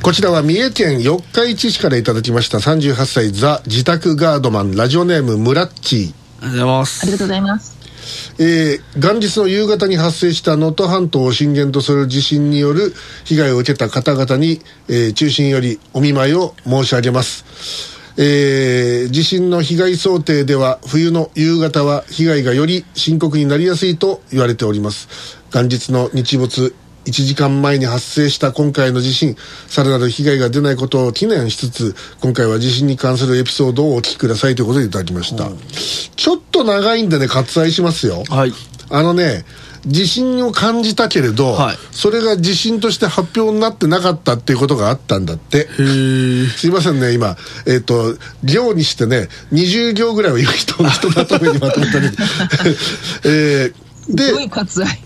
こちらは三重県四日市市からいただきました38歳ザ自宅ガードマンラジオネームムラッチ。ありがとうございます。ありがとうございます。えー元日の夕方に発生した能登半島を震源とする地震による被害を受けた方々に、えー中心よりお見舞いを申し上げます、えー地震の被害想定では冬の夕方は被害がより深刻になりやすいと言われております。元日の日没1時間前に発生した今回の地震さらなる被害が出ないことを祈念しつつ今回は地震に関するエピソードをお聞きくださいということでいただきました、ちょっと長いんでね割愛しますよ。はい。あのね地震を感じたけれど、はい。それが地震として発表になってなかったっていうことがあったんだって。すいませんね今。えっ、と行にしてね20行ぐらいは言う人の人まとめにまとめたけど。えーで割愛。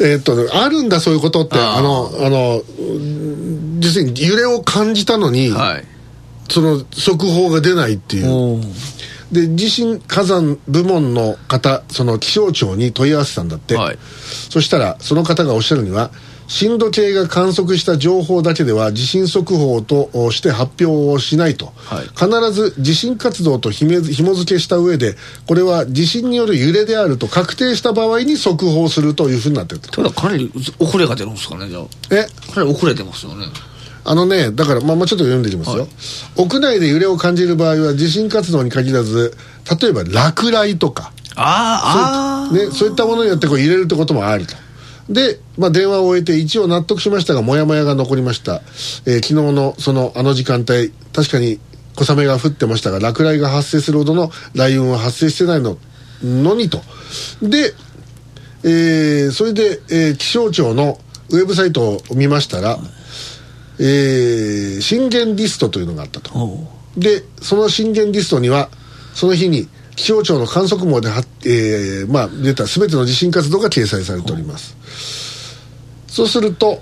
えっとあるんだそういうことってあのあのうん実に揺れを感じたのに、はい。その速報が出ないっていう。で地震火山部門の方その気象庁に問い合わせたんだって、はい。そしたらその方がおっしゃるには震度計が観測した情報だけでは地震速報として発表をしないと、はい。必ず地震活動とひめ紐付けした上でこれは地震による揺れであると確定した場合に速報するというふうになってると。かなり遅れが出るんですかねじゃあ。え？かなり遅れてますよね。あのね、だから、まあ、まあちょっと読んでいきますよ、はい。屋内で揺れを感じる場合は地震活動に限らず例えば落雷とか。あーあーね、そういったものによってこう入れるってこともあると。で、まあ、電話を終えて一応納得しましたがモヤモヤが残りました、えー昨日のそのあの時間帯確かに小雨が降ってましたが落雷が発生するほどの雷雲は発生してないののにと。で、えーそれで、えー気象庁のウェブサイトを見ましたら、えー震源リストというのがあったと。でその震源リストにはその日に気象庁の観測網で、えーまあ、出た全ての地震活動が掲載されております。そうすると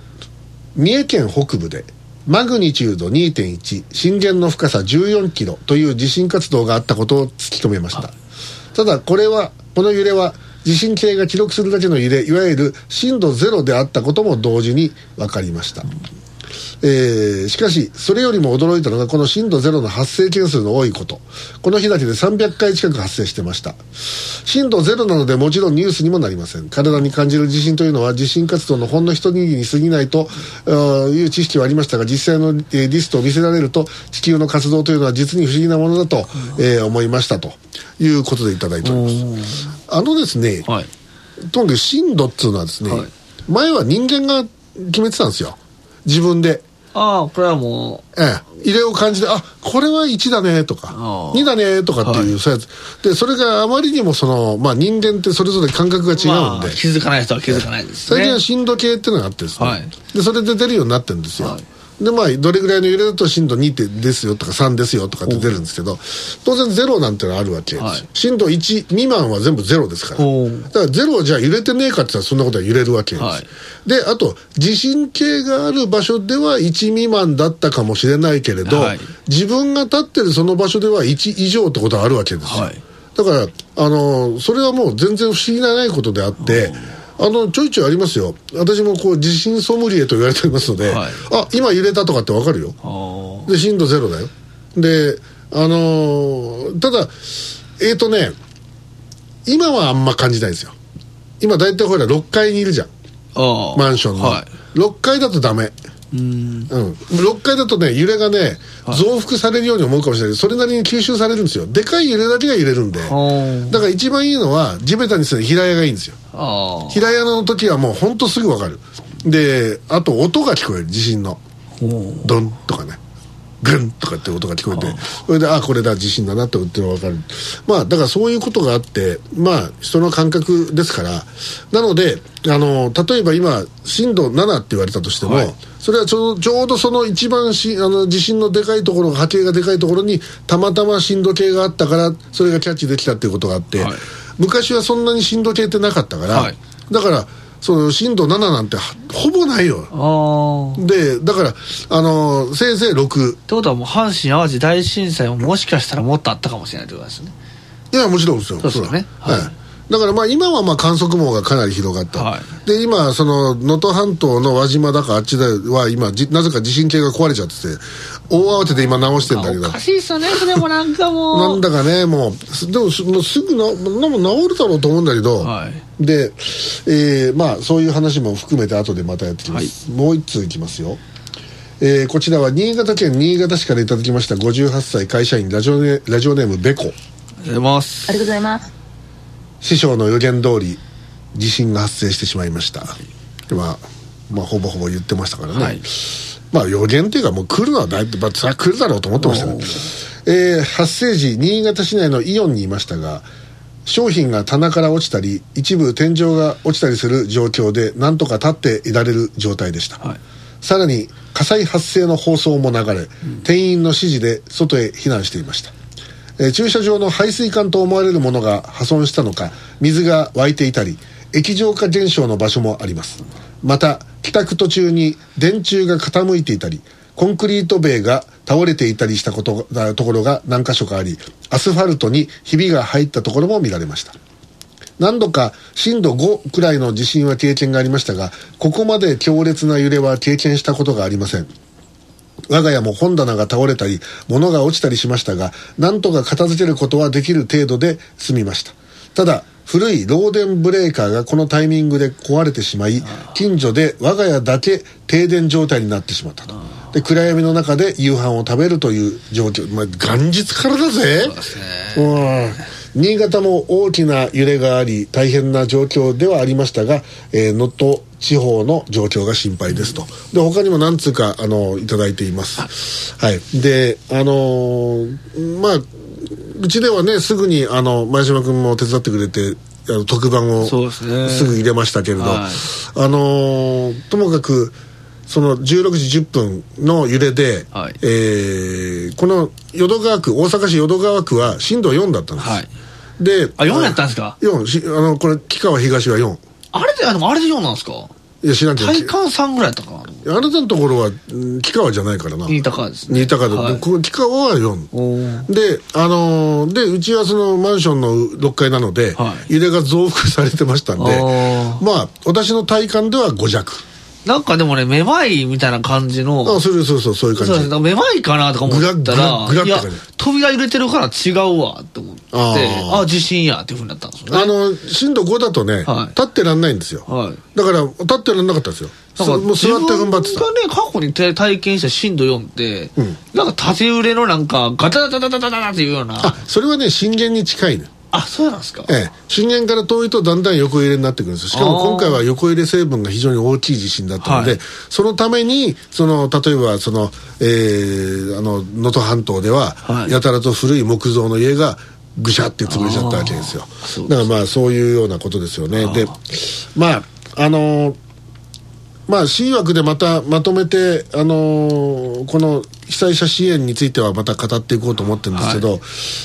三重県北部でマグニチュード2.1震源の深さ14キロという地震活動があったことを突き止めました。ただこれはこの揺れは地震計が記録するだけの揺れいわゆる震度ゼロであったことも同時に分かりました、えーしかしそれよりも驚いたのがこの震度ゼロの発生件数の多いこと。この日だけで300回近く発生してました。震度ゼロなのでもちろんニュースにもなりません。体に感じる地震というのは地震活動のほんの一握りに過ぎないという知識はありましたが実際の、えーリストを見せられると地球の活動というのは実に不思議なものだと、えー思いましたと。いうことでいただいております。あのですね、はい。とにかく震度っていうのはですね、はい。前は人間が決めてたんですよ。自分で、ああこれはもええ、揺れを感じてあこれは1だねとかああ。2だねとかっていう、はい。そういうやつ。でそれがあまりにもその、まあ、人間ってそれぞれ感覚が違うんで、う、まあ、気づかない人は気づかないですね。最近は震度計っていうのがあってですね、はい。でそれで出るようになってるんですよ、はいでまあどれぐらいの揺れだと震度2ってですよとか3ですよとかって出るんですけど当然ゼロなんてのはあるわけ。です、はい。震度1未満は全部ゼロですから。だからゼロはじゃあ揺れてねえかって言ったらそんなことは揺れるわけです、はい。であと地震計がある場所では1未満だったかもしれないけれど、はい。自分が立ってるその場所では1以上ってことはあるわけですよ、はい。だからあのそれはもう全然不思議なないことであって、あのちょいちょいありますよ。私もこう地震ソムリエと言われておりますので、はい。あ今揺れたとかってわかるよ。あで震度ゼロだよ。であのーただえっ、とね今はあんま感じないですよ。今大体ほら6階にいるじゃん。あマンションの、はい。6階だとダメうん。うん、6階だとね揺れがね、増幅されるように思うかもしれないけどそれなりに吸収されるんですよ。でかい揺れだけが揺れるんで。あだから一番いいのは地べたにする平屋がいいんですよ。あ平屋の時はもうほんとすぐ分かる。であと音が聞こえる。地震の。ドンとかねグンとかって音が聞こえてそれであこれだ地震だなってっていうのが分かる。まあだからそういうことがあってまあ人の感覚ですからなのであの例えば今震度7って言われたとしても、はい。それはちょうちょうどその一番しあの地震のでかいところ波形がでかいところにたまたま震度計があったからそれがキャッチできたっていうことがあって、はい。昔はそんなに震度計ってなかったから、はい。だからその震度7なんてはほぼないよ。でだからあのーせいぜい6ってことはもう阪神・淡路大震災ももしかしたらもっとあったかもしれないってことですね。いやもちろんですよ。そうですよね。そら。はいだからまあ今はまあ観測網がかなり広がった、はい。で今その能登半島の輪島だかあっちでは今じなぜか地震計が壊れちゃってて大慌てで今直してんだけど。おかしいっすよね。それもなんかもう。なんだかねもうすでもすもうすぐななも治るだろうと思うんだけど、はい。で、えーまあそういう話も含めて後でまたやってきます、もう一通いきますよ。えーこちらは新潟県新潟市からいただきました58歳会社員ラジオネラジオネームベコありがとうございます。ありがとうございます。師匠の予言通り地震が発生してしまいました、まあ、まあほぼほぼ言ってましたからね、はい。まあ予言っていうかもう来るのはだいぶ、まあ、それは来るだろうと思ってましたね、えー発生時新潟市内のイオンにいましたが商品が棚から落ちたり一部天井が落ちたりする状況でなんとか立っていられる状態でした、はい。さらに火災発生の放送も流れ、店員の指示で外へ避難していました、えー駐車場の排水管と思われるものが破損したのか水が湧いていたり液状化現象の場所もあります。また帰宅途中に電柱が傾いていたりコンクリート塀が倒れていたりしたことところが何箇所かありアスファルトにひびが入ったところも見られました。何度か震度5くらいの地震は経験がありましたがここまで強烈な揺れは経験したことがありません。我が家も本棚が倒れたり物が落ちたりしましたが何とか片付けることはできる程度で済みました。ただ古い漏電ブレーカーがこのタイミングで壊れてしまい近所で我が家だけ停電状態になってしまったと。で暗闇の中で夕飯を食べるという状況、まあ、元日からだぜ。そうね。うん新潟も大きな揺れがあり大変な状況ではありましたがえー能登、地方の状況が心配ですと。で他にも何通かあのいただいています。はい。であのーまあうちではねすぐにあの前島君も手伝ってくれてあの特番をすぐ入れましたけれど、はい。あのーともかくその16時10分の揺れで、はい。えーこの淀川区大阪市淀川区は震度4だったんです、はい。であ4やったんですか？4しあのこれ木川東は4あれであでもあれで4なんですか？いや知らんけど体感3ぐらいやったかなあなたのところはうん木川じゃないからな。新高ですね。新高で、はい。木川は4おー。であのーでうちはそのマンションの6階なので、はい。揺れが増幅されてましたんでまあ私の体感では5弱なんかでもね、めまいみたいな感じの。あそうそうそうそういう感じそうですね。めまいかなとか思ったら、いや扉揺れてるから違うわって思って、あーあ地震やっていうふうになったんですよね。あの震度5だとね、はい立ってらんないんですよ、はい。だから立ってらんなかったんですよもう座って踏ん張ってた自分がね、過去に体体験した震度4って、うんなんか縦揺れのなんか、ガタガタガタガタガタっていうような。あそれはね震源に近いねあ、そうなんですか？ええ、震源から遠いとだんだん横揺れになってくるんですよ。しかも今回は横揺れ成分が非常に大きい地震だったので、はい。そのためにその例えばそのえーあの能登半島では、はい。やたらと古い木造の家がぐしゃって潰れちゃったわけですよ。だからまあそういうようなことですよね。でまああのーまあ、新枠でまたまとめて、あのーこの被災者支援についてはまた語っていこうと思ってるんですけど、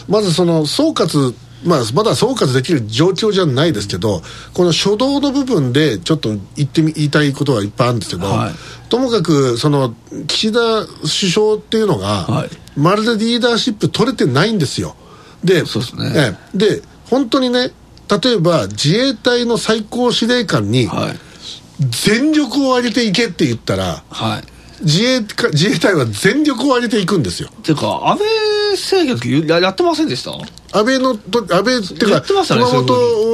まずその総括、まあ、まだ総括できる状況じゃないですけど、この初動の部分でちょっと言ってみ言いたいことがいっぱいあるんですけど、はいともかくその岸田首相っていうのが、はいまるでリーダーシップ取れてないんですよ。でそうですねええで本当にね例えば自衛隊の最高司令官に、はい。全力を挙げていけって言ったらはい。自衛か自衛隊は全力を挙げていくんですよていうか、安倍政権の時ややってませんでした？安倍のと安倍っていうかね熊本そ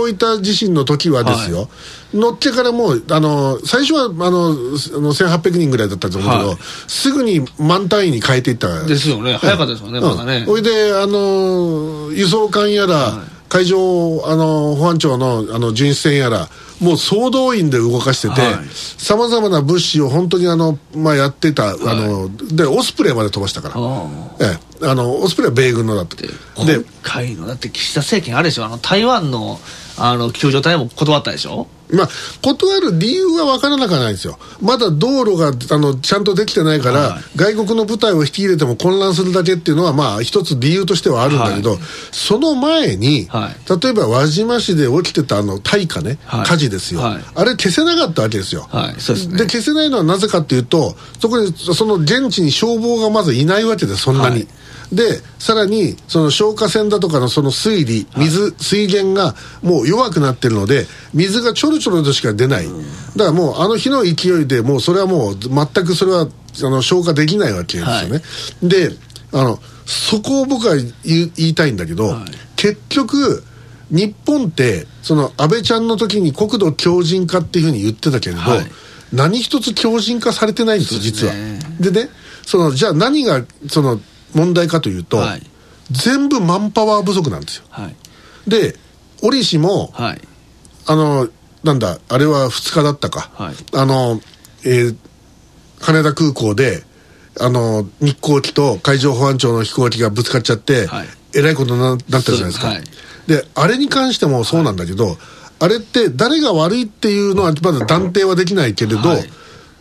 ういう大分地震の時はですよ、乗ってからもうあの最初はあのあの1800人ぐらいだったと思うけど、はい。すぐに満単位に変えていった。ですよね。早かったですよね、まだね。ほいであの輸送艦やら、海上あの保安庁のあの巡視船やらもう総動員で動かしててはい。さまざまな物資を本当にあの、まあ、やってた、あのでオスプレイまで飛ばしたから、あ。ええ、あのオスプレイは米軍のだったで、で今回の、だって岸田政権あれでしょ、あの、台湾の、あの、救助隊も断ったでしょ？まあ、断る理由は分からなくはないんですよ。まだ道路があのちゃんとできてないから、はい。外国の部隊を引き入れても混乱するだけっていうのは、まあ、一つ理由としてはあるんだけど、はい。その前に、はい。例えば輪島市で起きてたあの大火ね、はい。火事ですよ、はい。あれ消せなかったわけですよ。ですね。で消せないのはなぜかっていうとそこにその現地に消防がまずいないわけでそんなに、はいでさらにその消火栓だとかのその水利水、水源がもう弱くなってるので水がちょろちょろとしか出ない、だからもうあの日の勢いでもうそれはもう全くそれはあの消化できないわけですよね、であのそこを僕は言い言いたいんだけど、はい。結局日本ってその安倍ちゃんの時に国土強靭化っていうふうに言ってたけれど、はい。何一つ強靭化されてないんですよ実は。でねそのじゃあ何がその問題かというと、はい。全部マンパワー不足なんですよ。はい。で折しもはい。あのなんだあれは2日だったか、はい。あの、えー羽田空港であの日航機と海上保安庁の飛行機がぶつかっちゃって、はい。えらいことにななったじゃないですか。でであれに関してもそうなんだけど、あれって誰が悪いっていうのはまだ断定はできないけれど、はい。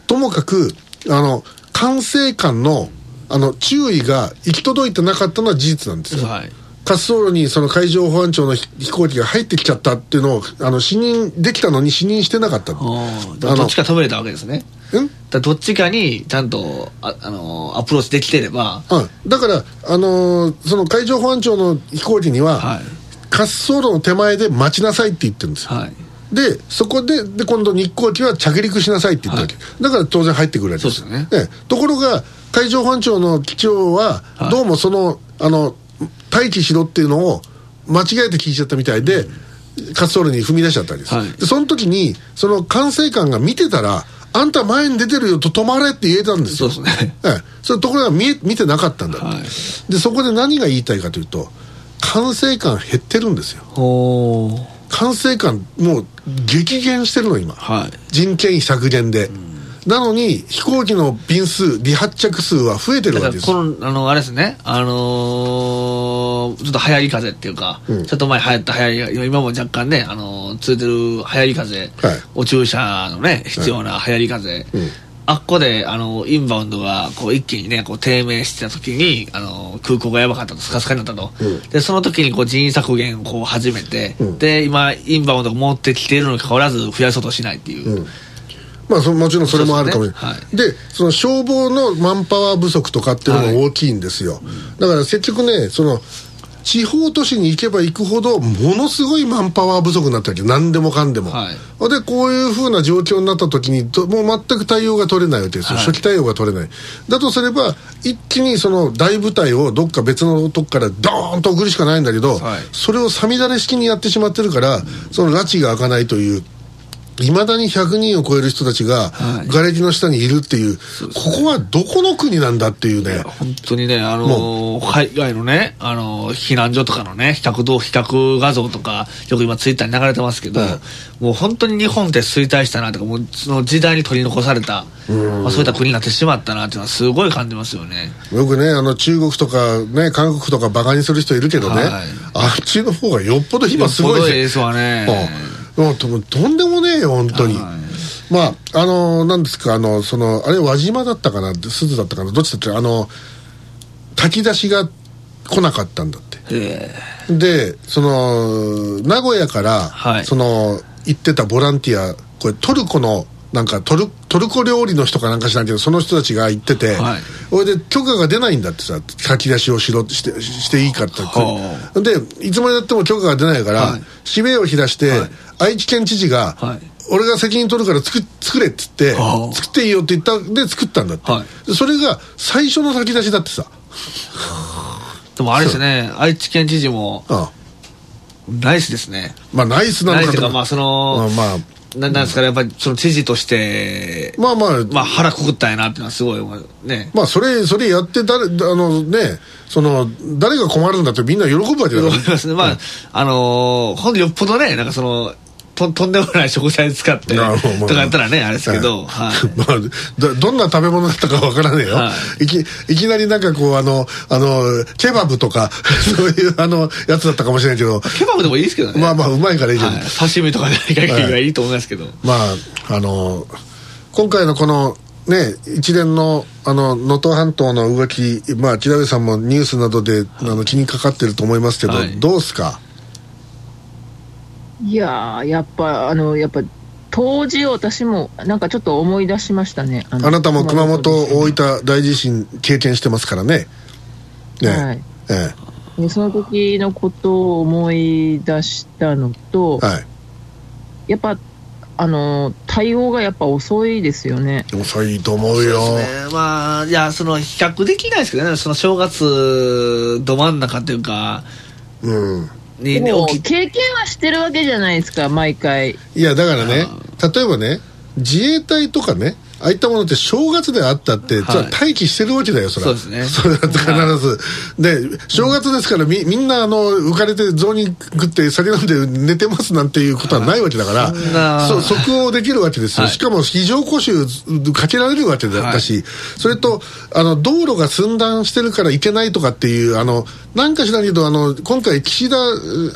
ともかくあの管制官のあの注意が行き届いてなかったのは事実なんですよ、はい。滑走路にその海上保安庁の飛飛行機が入ってきちゃったっていうのをあの視認できたのに視認してなかった。あどっちか止めれたわけですね。うん？だどっちかにちゃんとあ、あのーアプローチできてれば。うん、だから、あのーその海上保安庁の飛行機には、はい。滑走路の手前で待ちなさいって言ってるんですよ、はい。でそこでで今度日航機は着陸しなさいって言ったわけ、だから当然入ってくるわけですよ。ね。ところが海上保安庁の機長は、はい。どうもそのあの待機しろっていうのを間違えて聞いちゃったみたいで、滑走路に踏み出しちゃったわけです、はい。でその時にその管制官が見てたらあんた前に出てるよと止まれって言えたんですよ。そうですね。ええ、それところが見え見てなかったんだはい。でそこで何が言いたいかというと管制官減ってるんですよ。管制官もう激減してるの今。はい。人件費削減で、なのに飛行機の便数離発着数は増えてるわけですこのあのあれですね。あのーちょっと流行り風っていうか、うん。ちょっと前流行った流行りが今も若干ねあのーついてる流行り風、はい。お注射のね必要な流行り風、うん。あっこであのインバウンドがこう一気にねこう低迷してた時にあの空港がやばかったとスカスカになったと、うん。でその時にこう人員削減をこう始めて、うん。で今インバウンドが持ってきているのにかかわらず増やそうとしないっていう、うんまあそもちろんそれもあるかも。しれない。そうで,、その消防のマンパワー不足とかっていうのが大きいんですよ、だから結局ねその地方都市に行けば行くほどものすごいマンパワー不足になったわけ。何でもかんでも、はい。でこういうふうな状況になった時にどもう全く対応が取れないわけですよ、はい。初期対応が取れない。だとすれば一気にその大部隊をどっか別のとこからドーンと送るしかないんだけど、はい。それをさみだれ式にやってしまってるからその拉致が開かないといういまだに100人を超える人たちがはい。瓦礫の下にいるっていう、ここはどこの国なんだっていうね。本当にね、あのー海外のね、あのー避難所とかのね、比較動、比較画像とか、よく今ツイッターに流れてますけど、はい。もう本当に日本って衰退したなとか、もうその時代に取り残された、まあ、そういった国になってしまったなっていうのはすごい感じますよね。よくねあの中国とかね韓国とかバカにする人いるけどね、はい。あっちの方がよっぽど今すごいですわね。うんもうととんでもねえよ本当に、はいまああのなんですかあのそのあれ輪島だったかな？鈴だったかな？どっちだった？かあの炊き出しが来なかったんだって。え。でその名古屋から、はい。その行ってたボランティアこれトルコのなんかトルトルコ料理の人かなんか知らんけどその人たちが行ってて、はい。それで許可が出ないんだってさ書き出しをしろしてしていいかって。はでいつまでやっても許可が出ないから、はい。使命を開して、はい。愛知県知事が、はい。俺が責任取るから作作れっつって、はあ。作っていいよって言ったんで作ったんだって、それが最初の先出しだってさ。でもあれですね、愛知県知事も、ああナイスですね。まあナイスなのかとナイスが、まあその、まあまあななんですかね、やっぱりその知事として、まあまあ、まあ腹くくったんやなっていうのはすごいね。まあそれそれやって誰あのねその誰が困るんだってみんな喜ぶわけだから 思いますね。まあ、あのー、ほんとよっぽどね、なんかその、ととんでもない食材使って、とかやったらね、あれですけど、はい。まあ、どどんな食べ物だったかわからねえよ、、はい。きいきなりなんかこうあのあのケバブとか そういうあのやつだったかもしれないけど。ケバブでもいいですけどね。まあまあうまいからいいけど、はい、刺身とかでがいいと思いますけど。まああの今回のこのね一連のあの能登半島の動きまあ木田部さんもニュースなどで、あの気にかかってると思いますけど、はい。どうすか？いやー、やっぱ、あの、やっぱ、当時私も、なんかちょっと思い出しましたね。あなたも熊本大分大地震経験してますからね。ね。はい。えでその時のことを思い出したのと、えはい。やっぱ、あの、対応がやっぱ遅いですよね。遅いと思うよ。そうですね。まあいやその比較できないですけどね。その正月ど真ん中っていうかうんにでも起き経験はしてるわけじゃないですか、毎回。いやだからね例えばね自衛隊とかねああいったものって正月であったって、はい。待機してるわけだよそれはそうですね。それは必ず、で正月ですからみみんなあの浮かれて雑煮食って酒飲んで寝てますなんていうことはないわけだから、そそ即応できるわけですよ、はい。しかも非常講習かけられるわけだ,、はい。しそれとあの道路が寸断してるからいけないとかっていうあのなんかしらんけどあの今回岸田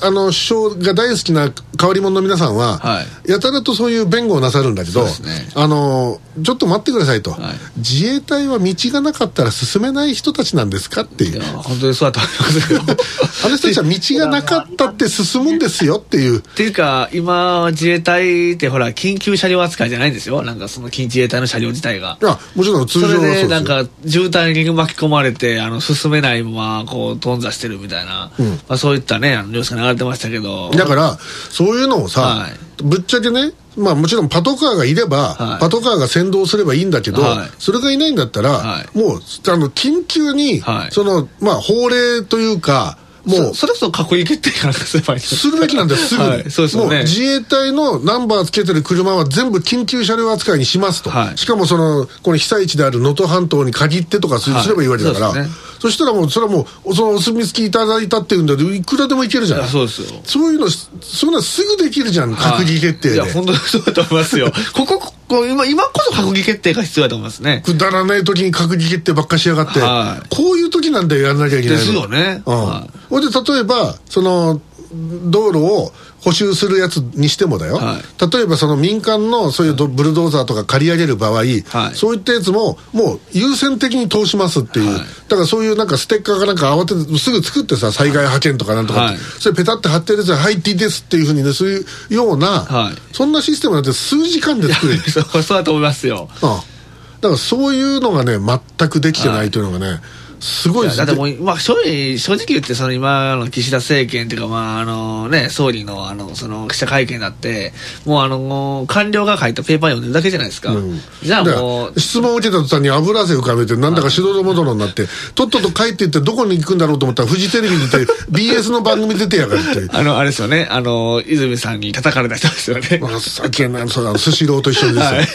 あの首相が大好きな変わり者の皆さんは、はやたらとそういう弁護をなさるんだけど、ね。あのちょっと待ってくださいと、はい。自衛隊は道がなかったら進めない人たちなんですかっていいうや本当にそうだと思いますよ。あの人たちは道がなかったって進むんですよっていう。っていうか、今、自衛隊ってほら、緊急車両扱いじゃないんですよ。なんかその緊自衛隊の車両自体が。い。やもちろん通そ常はそれで、なんか、渋滞に巻き込まれて、あの、進めないまま、こう、頓挫してるみたいな、うん。まあ、そういったね、あの、ニュースが流れてましたけど。だからそういうのをさ、はいぶっちゃけねまあもちろんパトカーがいれば、はい。パトカーが先導すればいいんだけど、はい。それがいないんだったら、はい。もうあの緊急に、はい。そのまあ法令というかもうそそれこそ閣議決定かなんかすればいいすするべきなんだよ、すぐに。はい、そうですよね。もう自衛隊のナンバーつけてる車は全部緊急車両扱いにしますと。はいしかもその、この被災地である能登半島に限ってとかす,、はいればいいわけだから。ねそしたらもう、それはもう、そのお墨付きいただいたっていうんだけど、いくらでもいけるじゃん。そうですよ。そういうの、そんなすぐできるじゃん、閣議決定で。はいいや、本当にそうだと思いますよ。ここ、ここ今、今こそ閣議決定が必要だと思いますね。くだらない時に閣議決定ばっかしやがって、はいこういう時なんだよ、やらなきゃいけないの。ですよねうん。はいほいで、例えば、その、道路を補修するやつにしてもだよ、は例えばその民間のそういうドブルドーザーとか借り上げる場合、はい。そういったやつももう優先的に通しますっていう、はい。だからそういうなんかステッカーかなんか慌ててすぐ作ってさ災害派遣とかなんとかそれペタって貼ってるやつは「はいっていいです」っていうふうにねそういうような、はい。そんなシステムなんて数時間で作れる。そう、そうだと思いますよ。ああだからそういうのがね全くできてないというのがね、すごいです。いやだってもう、まあ、正直、正直言って、その今の岸田政権っていうか、まあ、あのね、総理の、あの、その、記者会見だって、もうあの、官僚が書いたペーパー読んでるだけじゃないですか。うん。じゃあもう、質問を受けた途端に油汗浮かべてなんだかしどろもどろになってとっとと帰っていってどこに行くんだろうと思ったらフジテレビにいて BS の番組出てやがるっていう。あの、あれですよね、あの、泉さんに叩かれた人ですよね。情けないそうだスシローと一緒ですよ、はい。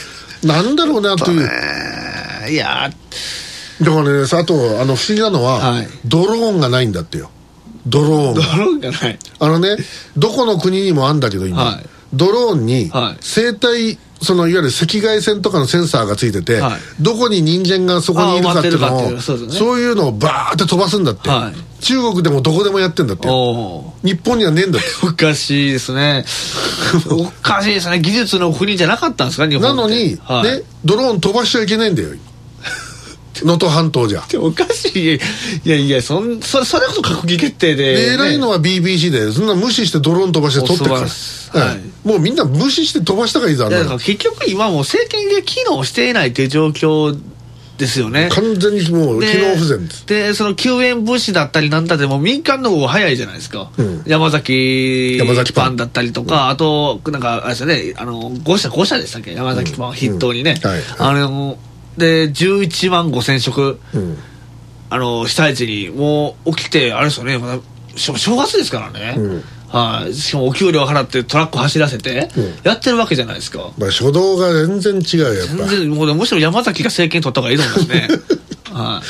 なんだろうなという。えーいやだからねあとあの不思議なのは、はい。ドローンがないんだってよ。ドローンー、ドがローンがない。あのねどこの国にもあんだけど今、はい。ドローンにはい。生体そのいわゆる赤外線とかのセンサーがついてて、はい。どこに人間がそこにいるかっていうのをそうですね。そういうのをバーって飛ばすんだって、はい。中国でもどこでもやってんだって日本にはねえんだっておかしいですね。おかしいですね。技術の国じゃなかったんですか、日本って。なのに、はい、ねドローン飛ばしちゃいけないんだよ能登半島じゃ。でおかしい。いやいや、そんそれそれこそ閣議決定で、で偉いのは BBC でそんな無視してドローン飛ばして撮ってる。から、お素晴らしいはい。もうみんな無視して飛ばしたからいいだから結局今もう政権が機能していないという状況ですよね。完全にもう機能不全です。で、その救援物資だったりなんだってもう民間の方が早いじゃないですか。うん。山崎山崎パン。だったりとか、あと、なんか、あれですよね、あの、5社、5社でしたっけ？山崎パンを筆頭にね。うん。はい。あの、で、11万5千食、うん。あの、被災地にもう起きて、あれですよね、まだ、正月ですからね。うん。はい、しかもお給料払ってトラック走らせて、うん。やってるわけじゃないですか。まあ、初動が全然違うよやっぱ。全然、もうむしろ山崎が政権取った方がいいと思いますね。はい。ま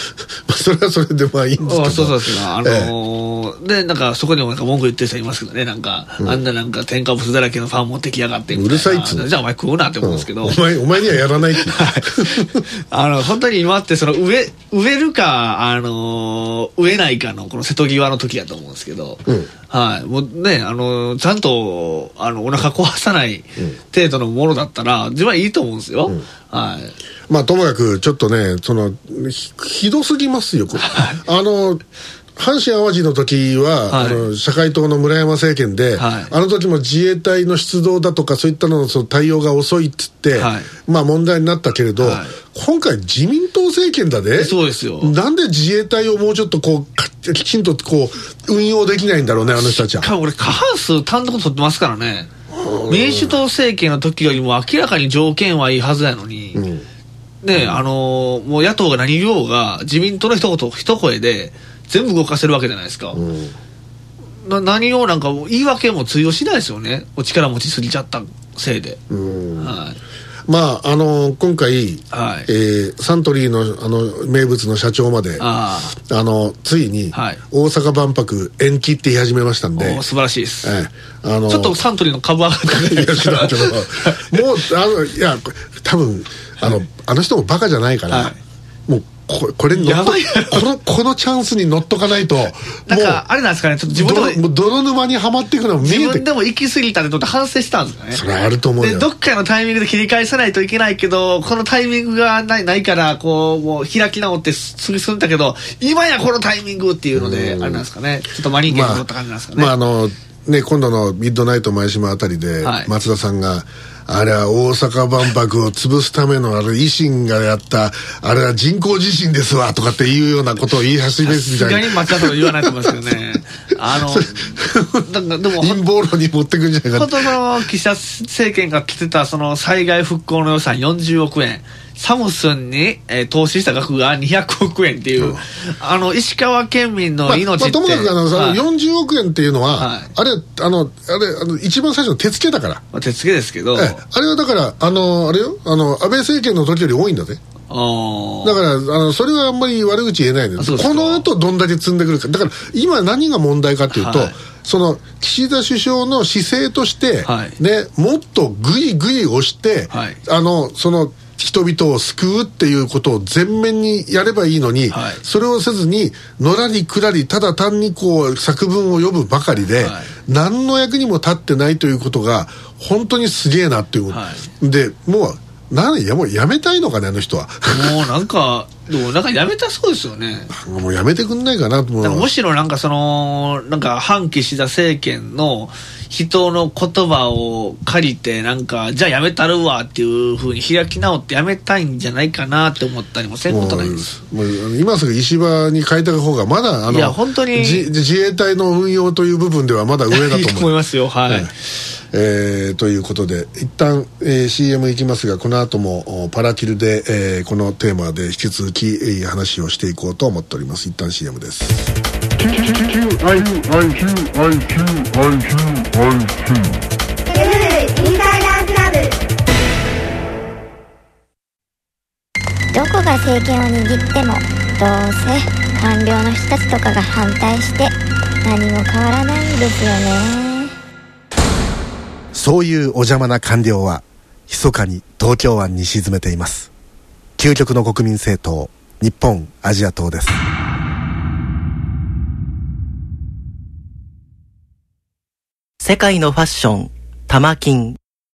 あそれはそれでまあいいんですけどあそうそうですあのえーで、なんかそこにもなんか文句言ってる人いますけどね、なんか、あんななんか添加物だらけのパン持ってきやがって。うるさいっつうのじゃあお前食うなって思うんですけど。お前お前にはやらないって あの、本当に今ってその植え、植えるか、あのー植えないかのこの瀬戸際の時やと思うんですけど、うんはい。もうね、あのーちゃんと、あの、お腹壊さない程度のものだったら、自分はいいと思うんですよ。はい。まあともかくちょっとねそのひひどすぎますよこれ。あの阪神・淡路の時は、はい。あの社会党の村山政権で、はい。あの時も自衛隊の出動だとかそういったののその対応が遅いっつって、はい。まあ問題になったけれど、はい。今回自民党党政権だで。そうですよ。なんで自衛隊をもうちょっとこうかきちんとこう運用できないんだろうねあの人たちは。か俺過半数単独取ってますからね。民主党政権の時よりも明らかに条件はいいはずやのに、うんねあのーもう野党が何言おうが自民党の一言一声で全部動かせるわけじゃないですか、うん。な何をなんか言い訳も通用しないですよね。お力持ちすぎちゃったせいで、うん。はい。まああの今回、はい。えーサントリーのあの名物の社長までああのついにはい。大阪万博延期って言い始めましたんで、素晴らしいです、ええあのちょっとサントリーの株上がった もうあのいや多分あの、あの人もバカじゃないから、はい。もうここれに乗っとやばいこのこのチャンスに乗っとかないともなんかあれなんですかねちょっと自分でも泥沼にはまっていくのも見自えて分でも行き過ぎたってとって反省したんですかね。それはあると思うよ。でどっかのタイミングで切り返さないといけないけどこのタイミングがないないからこうもう開き直ってすぐ進んだけど今やこのタイミングっていうのであれなんですかね。ちょっとマリンケに乗った感じなんですかね、まああのね今度のミッドナイト前島あたりで、はい。松田さんがあれは大阪万博を潰すためのあれ維新がやったあれは人工地震ですわとかっていうようなことを言い始めるみさすたいな。がに松田さんは言わないと思いますけどね。あのなんかでも陰謀論に持ってくんじゃないか本当その岸田政権が立てたその災害復興の予算40億円サムスンに、えー投資した額が200億円っていう、あの石川県民のまあ命って、まあともかくあの、はい。40億円っていうのは、はい。あれあのあれあの一番最初の手付けだから、まあ、手付けですけど、ええあれはだからあのあれよあの安倍政権の時より多いんだぜ。だからあのそれはあんまり悪口言えないでこの後どんだけ積んでくるか。だから今何が問題かっていうと、はい。その岸田首相の姿勢として、はい。ね、もっとぐいぐい押して、はい。あのその人々を救うっていうことを全面にやればいいのに、はい。それをせずにのらりくらりただ単にこう作文を読むばかりで、はい。何の役にも立ってないということが本当にすげえなっていう、はでもう何やもうやめたいのかねあの人は。もうなんかでもなんかやめたそうですよね。もうやめてくんないかなとむしろなんかそのなんか反岸田政権の人の言葉を借りてなんかじゃあやめたるわっていうふうに開き直ってやめたいんじゃないかなって思ったりもせんことないです。もう今すぐ石破に変えた方がまだあのいや本当に自自衛隊の運用という部分ではまだ上だとと 思いますよ。はい、はいえーということで一旦、えー CM いきますがこの後もパラキルで、えーこのテーマで引き続き、えー話をしていこうと思っております。一旦 CM です。どこが政権を握ってもどうせ官僚の人たちとかが反対して何も変わらないんですよね。そういうお邪魔な官僚は、密かに東京湾に沈めています。究極の国民政党、日本アジア党です。世界のファッション、玉金。